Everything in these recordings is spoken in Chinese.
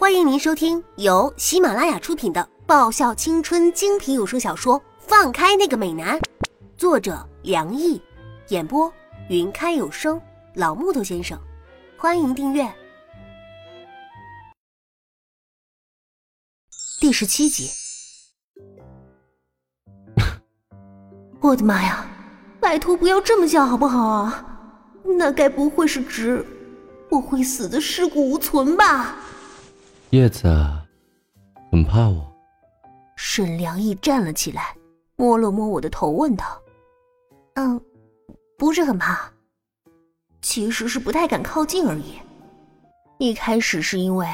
欢迎您收听由喜马拉雅出品的爆笑青春精品有声小说《放开那个美男》，作者梁毅，演播云开有声老木头先生。欢迎订阅第十七集。我的妈呀！拜托不要这么叫好不好啊？那该不会是指我会死的尸骨无存吧？叶子，很怕我。沈良毅站了起来，摸了摸我的头，问道：“嗯，不是很怕，其实是不太敢靠近而已。一开始是因为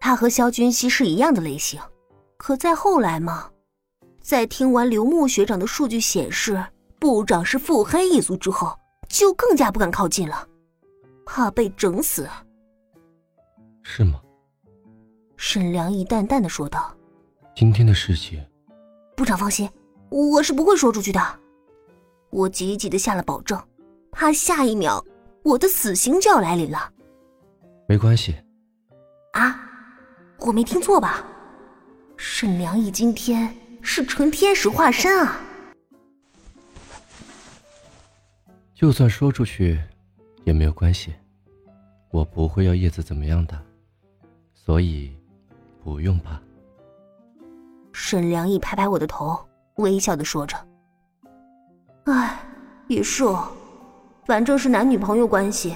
他和萧君熙是一样的类型，可再后来嘛，在听完刘牧学长的数据显示部长是腹黑一族之后，就更加不敢靠近了，怕被整死。是吗？”沈良义淡淡的说道：“今天的事情，部长放心，我是不会说出去的。我急急的下了保证，怕下一秒我的死刑就要来临了。没关系。啊，我没听错吧？沈良义今天是纯天使化身啊！就算说出去，也没有关系，我不会要叶子怎么样的，所以。”不用怕。沈良毅拍拍我的头，微笑的说着：“哎，也是哦，反正是男女朋友关系，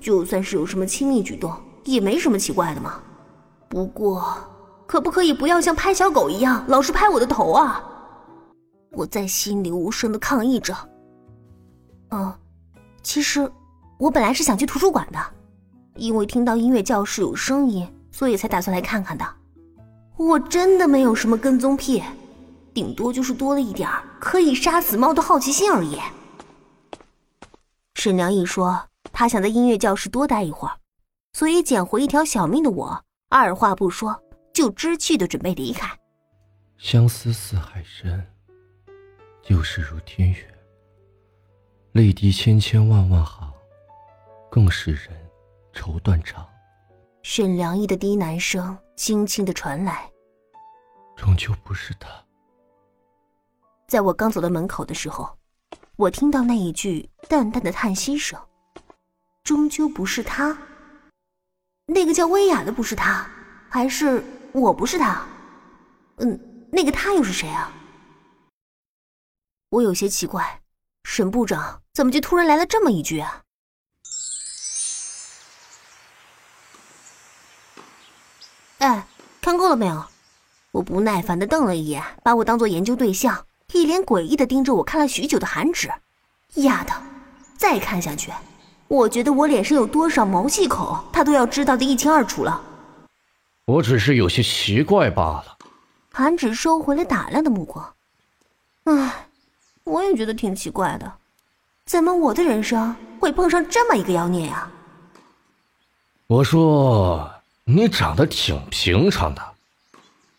就算是有什么亲密举动，也没什么奇怪的嘛。不过，可不可以不要像拍小狗一样，老是拍我的头啊？”我在心里无声的抗议着。嗯，其实我本来是想去图书馆的，因为听到音乐教室有声音。所以才打算来看看的，我真的没有什么跟踪癖，顶多就是多了一点可以杀死猫的好奇心而已。沈良毅说他想在音乐教室多待一会儿，所以捡回一条小命的我，二话不说就知趣的准备离开。相思似海深，旧事如天远，泪滴千千万万行，更使人愁断肠。沈良毅的低喃声轻轻的传来，终究不是他。在我刚走到门口的时候，我听到那一句淡淡的叹息声，终究不是他。那个叫薇娅的不是他，还是我不是他？嗯，那个他又是谁啊？我有些奇怪，沈部长怎么就突然来了这么一句啊？够了没有？我不耐烦的瞪了一眼，把我当做研究对象，一脸诡异的盯着我看了许久的韩芷。丫头，再看下去，我觉得我脸上有多少毛细孔，他都要知道的一清二楚了。我只是有些奇怪罢了。韩芷收回了打量的目光。唉，我也觉得挺奇怪的，怎么我的人生会碰上这么一个妖孽呀？我说。你长得挺平常的，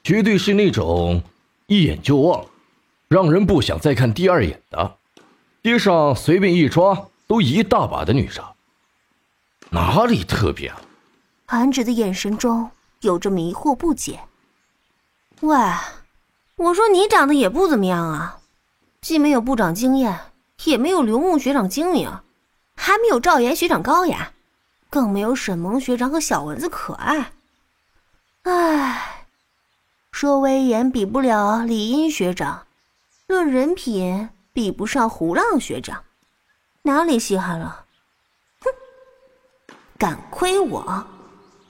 绝对是那种一眼就忘，让人不想再看第二眼的，街上随便一抓都一大把的女生。哪里特别啊？韩芷的眼神中有着迷惑不解。喂，我说你长得也不怎么样啊，既没有部长经验，也没有刘牧学长精明，还没有赵岩学长高雅。更没有沈萌学长和小蚊子可爱。唉，说威严比不了李英学长，论人品比不上胡浪学长，哪里稀罕了？哼，敢亏我，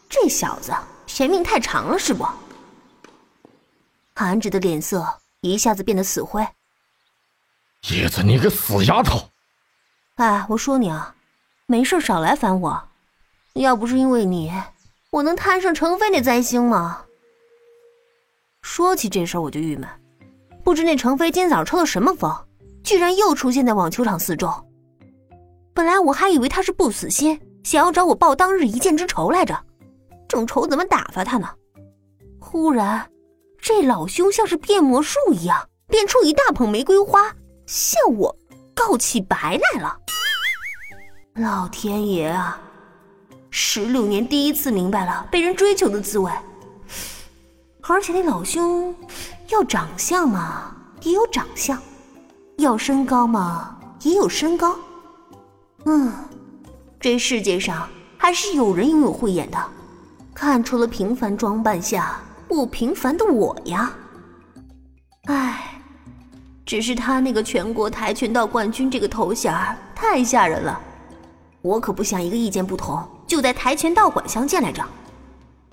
这小子嫌命太长了是不？韩芷的脸色一下子变得死灰。叶子，你个死丫头！哎，我说你啊，没事少来烦我。要不是因为你，我能摊上程飞那灾星吗？说起这事儿我就郁闷，不知那程飞今早抽了什么风，居然又出现在网球场四周。本来我还以为他是不死心，想要找我报当日一箭之仇来着，正愁怎么打发他呢。忽然，这老兄像是变魔术一样，变出一大捧玫瑰花，向我告起白来了。老天爷啊！十六年第一次明白了被人追求的滋味，而且那老兄要长相嘛，也有长相；要身高嘛，也有身高。嗯，这世界上还是有人拥有慧眼的，看出了平凡装扮下不平凡的我呀。唉，只是他那个全国跆拳道冠军这个头衔太吓人了，我可不想一个意见不同就在跆拳道馆相见来着。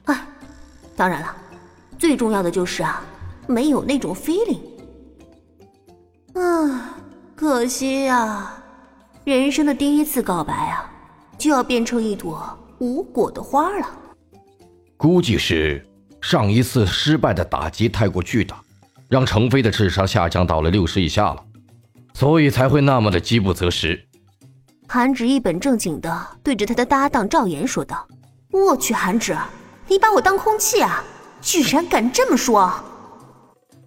唉，当然了。最重要的就是啊，没有那种 feeling。啊，可惜呀，人生的第一次告白啊，就要变成一朵无果的花了。估计是上一次失败的打击太过巨大，让程飞的智商下降到了六十以下了，所以才会那么的饥不择食。韩芷一本正经的对着他的搭档赵岩说道：“我去，韩芷，你把我当空气啊！”居然敢这么说！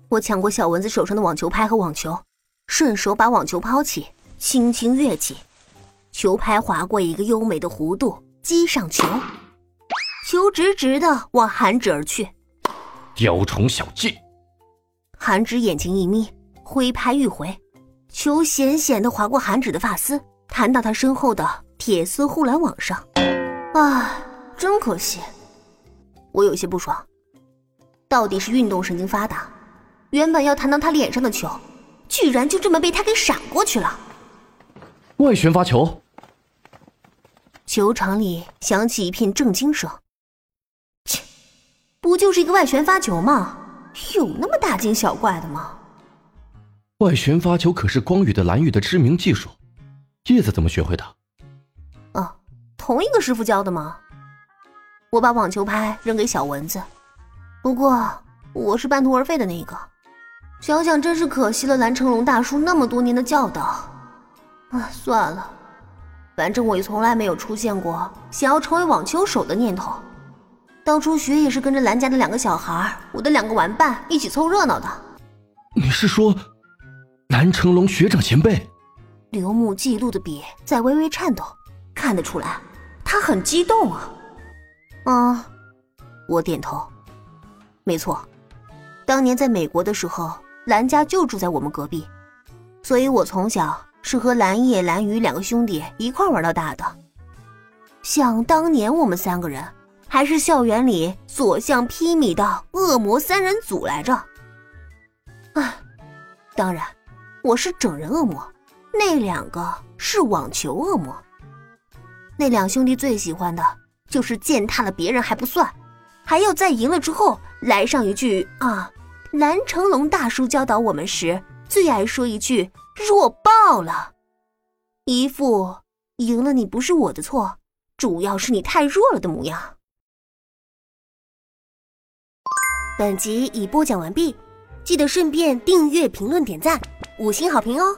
我抢过小蚊子手上的网球拍和网球，顺手把网球抛起，轻轻跃起，球拍划过一个优美的弧度，击上球，球直直的往韩芷而去。雕虫小技！韩芷眼睛一眯，挥拍欲回，球险险的划过韩芷的发丝，弹到他身后的铁丝护栏网上。啊，真可惜！我有些不爽。到底是运动神经发达，原本要弹到他脸上的球，居然就这么被他给闪过去了。外旋发球，球场里响起一片震惊声。切，不就是一个外旋发球吗？有那么大惊小怪的吗？外旋发球可是光宇的蓝宇的知名技术，叶子怎么学会的？哦，同一个师傅教的吗？我把网球拍扔给小蚊子。不过我是半途而废的那一个，想想真是可惜了蓝成龙大叔那么多年的教导。啊，算了，反正我也从来没有出现过想要成为网球手的念头。当初学也是跟着蓝家的两个小孩，我的两个玩伴一起凑热闹的。你是说蓝成龙学长前辈？刘牧记录的笔在微微颤抖，看得出来他很激动啊。啊，我点头。没错，当年在美国的时候，蓝家就住在我们隔壁，所以我从小是和蓝叶、蓝雨两个兄弟一块玩到大的。想当年，我们三个人还是校园里所向披靡的恶魔三人组来着。啊，当然，我是整人恶魔，那两个是网球恶魔。那两兄弟最喜欢的就是践踏了别人还不算。还要在赢了之后来上一句啊，蓝成龙大叔教导我们时最爱说一句“弱爆了”，一副赢了你不是我的错，主要是你太弱了的模样。本集已播讲完毕，记得顺便订阅、评论、点赞、五星好评哦。